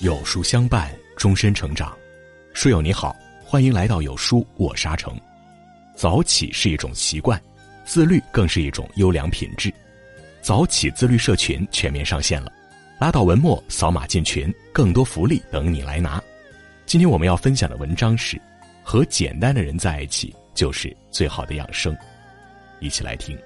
有书相伴，终身成长。书友你好，欢迎来到有书，我沙城。早起是一种习惯，自律更是一种优良品质。早起自律社群全面上线了，拉到文末扫码进群，更多福利等你来拿。今天我们要分享的文章是：和简单的人在一起就是最好的养生。一起来听。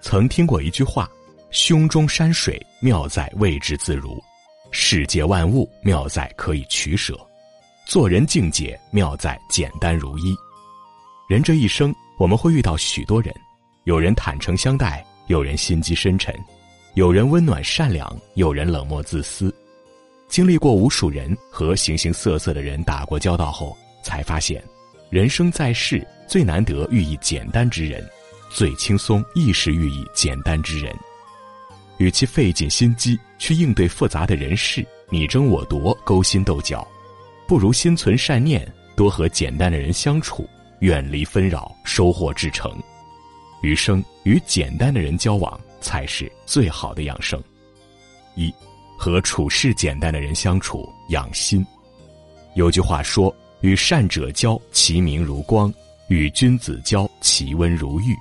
曾听过一句话。胸中山水妙在位置自如，世界万物妙在可以取舍，做人境界妙在简单如一。人这一生，我们会遇到许多人，有人坦诚相待，有人心机深沉，有人温暖善良，有人冷漠自私。经历过无数人和形形色色的人打过交道后，才发现，人生在世最难得遇一简单之人，最轻松亦是遇一简单之人。与其费尽心机去应对复杂的人事，你争我夺、勾心斗角，不如心存善念，多和简单的人相处，远离纷扰，收获至诚。余生与简单的人交往，才是最好的养生。一，和处事简单的人相处，养心。有句话说：“与善者交，其明如光；与君子交，其温如玉。”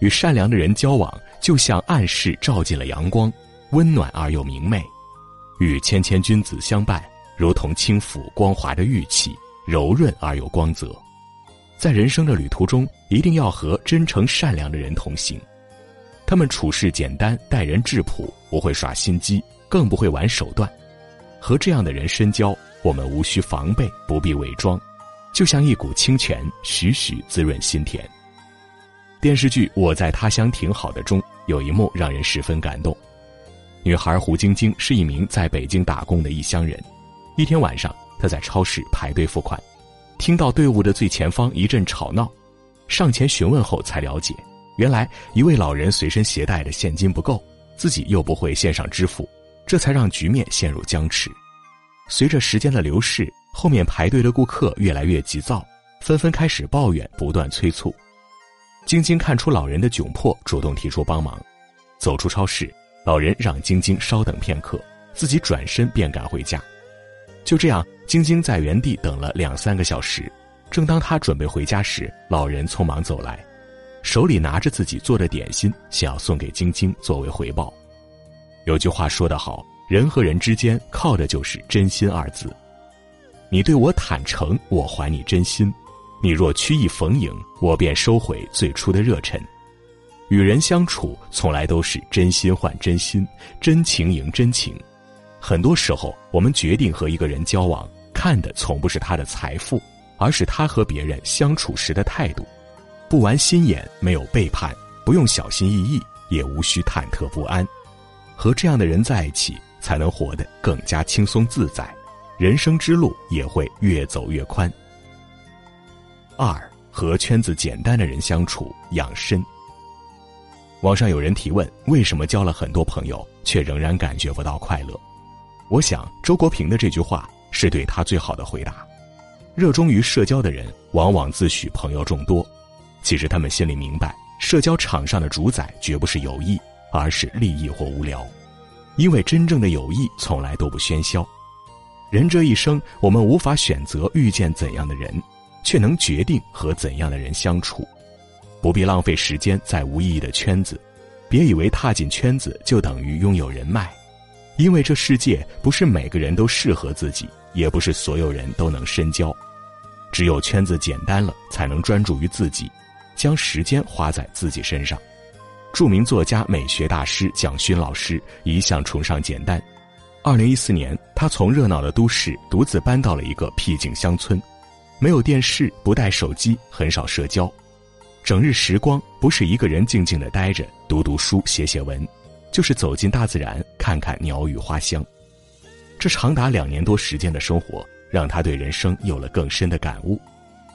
与善良的人交往。就像暗室照进了阳光，温暖而又明媚；与谦谦君子相伴，如同轻抚光滑的玉器，柔润而有光泽。在人生的旅途中，一定要和真诚善良的人同行。他们处事简单，待人质朴，不会耍心机，更不会玩手段。和这样的人深交，我们无需防备，不必伪装，就像一股清泉，徐徐滋润心田。电视剧《我在他乡挺好的》中有一幕让人十分感动。女孩胡晶晶是一名在北京打工的异乡人。一天晚上，她在超市排队付款，听到队伍的最前方一阵吵闹，上前询问后才了解，原来一位老人随身携带的现金不够，自己又不会线上支付，这才让局面陷入僵持。随着时间的流逝，后面排队的顾客越来越急躁，纷纷开始抱怨，不断催促。晶晶看出老人的窘迫，主动提出帮忙。走出超市，老人让晶晶稍等片刻，自己转身便赶回家。就这样，晶晶在原地等了两三个小时。正当她准备回家时，老人匆忙走来，手里拿着自己做的点心，想要送给晶晶作为回报。有句话说得好，人和人之间靠的就是真心二字。你对我坦诚，我还你真心。你若曲意逢迎，我便收回最初的热忱。与人相处，从来都是真心换真心，真情赢真情。很多时候，我们决定和一个人交往，看的从不是他的财富，而是他和别人相处时的态度。不玩心眼，没有背叛，不用小心翼翼，也无需忐忑不安。和这样的人在一起，才能活得更加轻松自在，人生之路也会越走越宽。二和圈子简单的人相处养身。网上有人提问：为什么交了很多朋友，却仍然感觉不到快乐？我想，周国平的这句话是对他最好的回答。热衷于社交的人，往往自诩朋友众多，其实他们心里明白，社交场上的主宰绝不是友谊，而是利益或无聊。因为真正的友谊从来都不喧嚣。人这一生，我们无法选择遇见怎样的人。却能决定和怎样的人相处，不必浪费时间在无意义的圈子。别以为踏进圈子就等于拥有人脉，因为这世界不是每个人都适合自己，也不是所有人都能深交。只有圈子简单了，才能专注于自己，将时间花在自己身上。著名作家、美学大师蒋勋老师一向崇尚简单。二零一四年，他从热闹的都市独自搬到了一个僻静乡村。没有电视，不带手机，很少社交，整日时光不是一个人静静的待着，读读书，写写文，就是走进大自然，看看鸟语花香。这长达两年多时间的生活，让他对人生有了更深的感悟。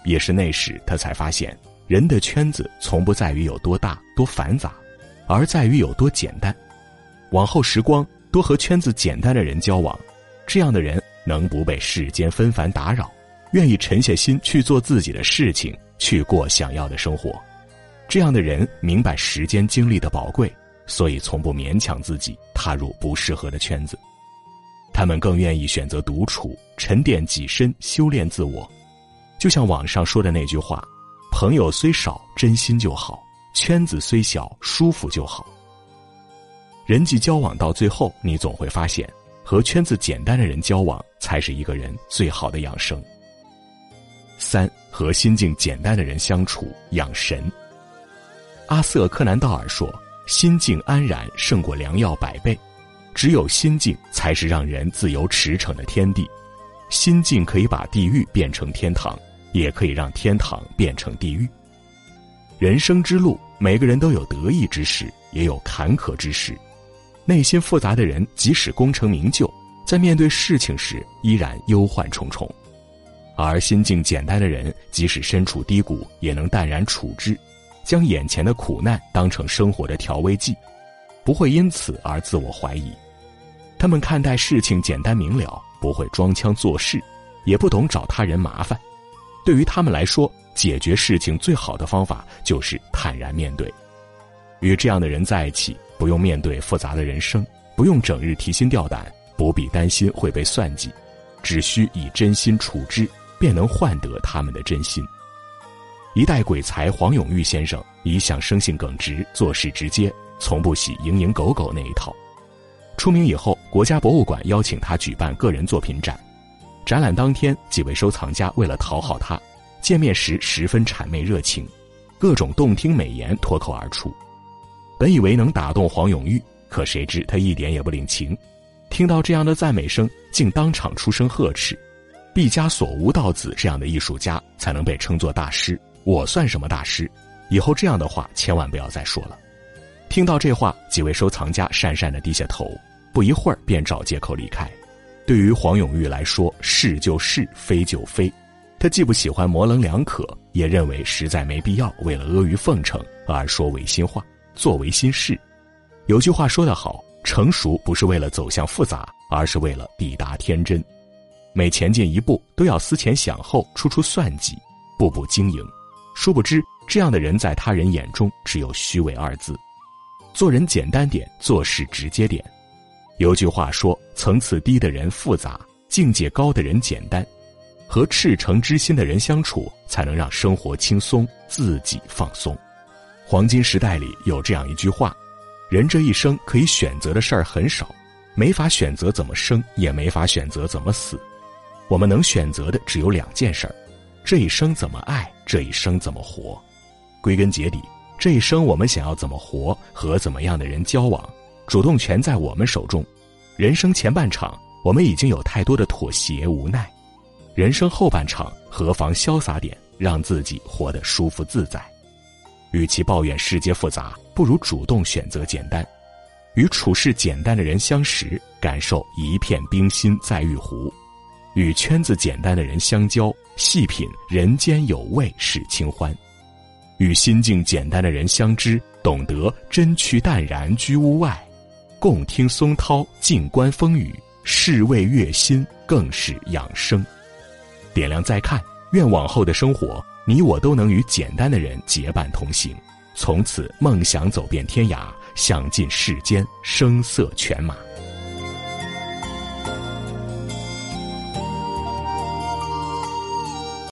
也是那时，他才发现，人的圈子从不在于有多大多繁杂，而在于有多简单。往后时光，多和圈子简单的人交往，这样的人能不被世间纷繁打扰。愿意沉下心去做自己的事情，去过想要的生活，这样的人明白时间精力的宝贵，所以从不勉强自己踏入不适合的圈子，他们更愿意选择独处，沉淀己身，修炼自我。就像网上说的那句话：“朋友虽少，真心就好；圈子虽小，舒服就好。”人际交往到最后，你总会发现，和圈子简单的人交往，才是一个人最好的养生。三和心境简单的人相处，养神。阿瑟·柯南道尔说：“心境安然胜过良药百倍。”只有心境才是让人自由驰骋的天地，心境可以把地狱变成天堂，也可以让天堂变成地狱。人生之路，每个人都有得意之时，也有坎坷之时。内心复杂的人，即使功成名就，在面对事情时依然忧患重重；而心境简单的人，即使身处低谷，也能淡然处之，将眼前的苦难当成生活的调味剂。不会因此而自我怀疑，他们看待事情简单明了，不会装腔作势，也不懂找他人麻烦。对于他们来说，解决事情最好的方法就是坦然面对。与这样的人在一起，不用面对复杂的人生，不用整日提心吊胆，不必担心会被算计，只需以真心处之，便能换得他们的真心。一代鬼才黄永玉先生一向生性耿直，做事直接。从不喜蝇营狗苟那一套。出名以后，国家博物馆邀请他举办个人作品展。展览当天，几位收藏家为了讨好他，见面时十分谄媚热情，各种动听美言脱口而出。本以为能打动黄永玉，可谁知他一点也不领情。听到这样的赞美声，竟当场出声呵斥：“毕加索、吴道子这样的艺术家才能被称作大师，我算什么大师？以后这样的话千万不要再说了。”听到这话，几位收藏家讪讪的低下头，不一会儿便找借口离开。对于黄永玉来说，是就是，非就非。他既不喜欢模棱两可，也认为实在没必要为了阿谀奉承而说违心话、做违心事。有句话说得好：成熟不是为了走向复杂，而是为了抵达天真。每前进一步，都要思前想后，处处算计，步步经营。殊不知，这样的人在他人眼中只有虚伪二字。做人简单点，做事直接点。有句话说：“层次低的人复杂，境界高的人简单。”和赤诚之心的人相处，才能让生活轻松，自己放松。黄金时代里有这样一句话：“人这一生可以选择的事儿很少，没法选择怎么生，也没法选择怎么死。我们能选择的只有两件事儿：这一生怎么爱，这一生怎么活。归根结底。”这一生，我们想要怎么活，和怎么样的人交往，主动权在我们手中。人生前半场，我们已经有太多的妥协无奈；人生后半场，何妨潇洒点，让自己活得舒服自在。与其抱怨世界复杂，不如主动选择简单。与处事简单的人相识，感受一片冰心在玉壶；与圈子简单的人相交，细品人间有味是清欢。与心境简单的人相知，懂得真趣淡然居屋外，共听松涛，静观风雨，是为悦心，更是养生。点亮再看，愿往后的生活，你我都能与简单的人结伴同行，从此梦想走遍天涯，享尽世间声色犬马。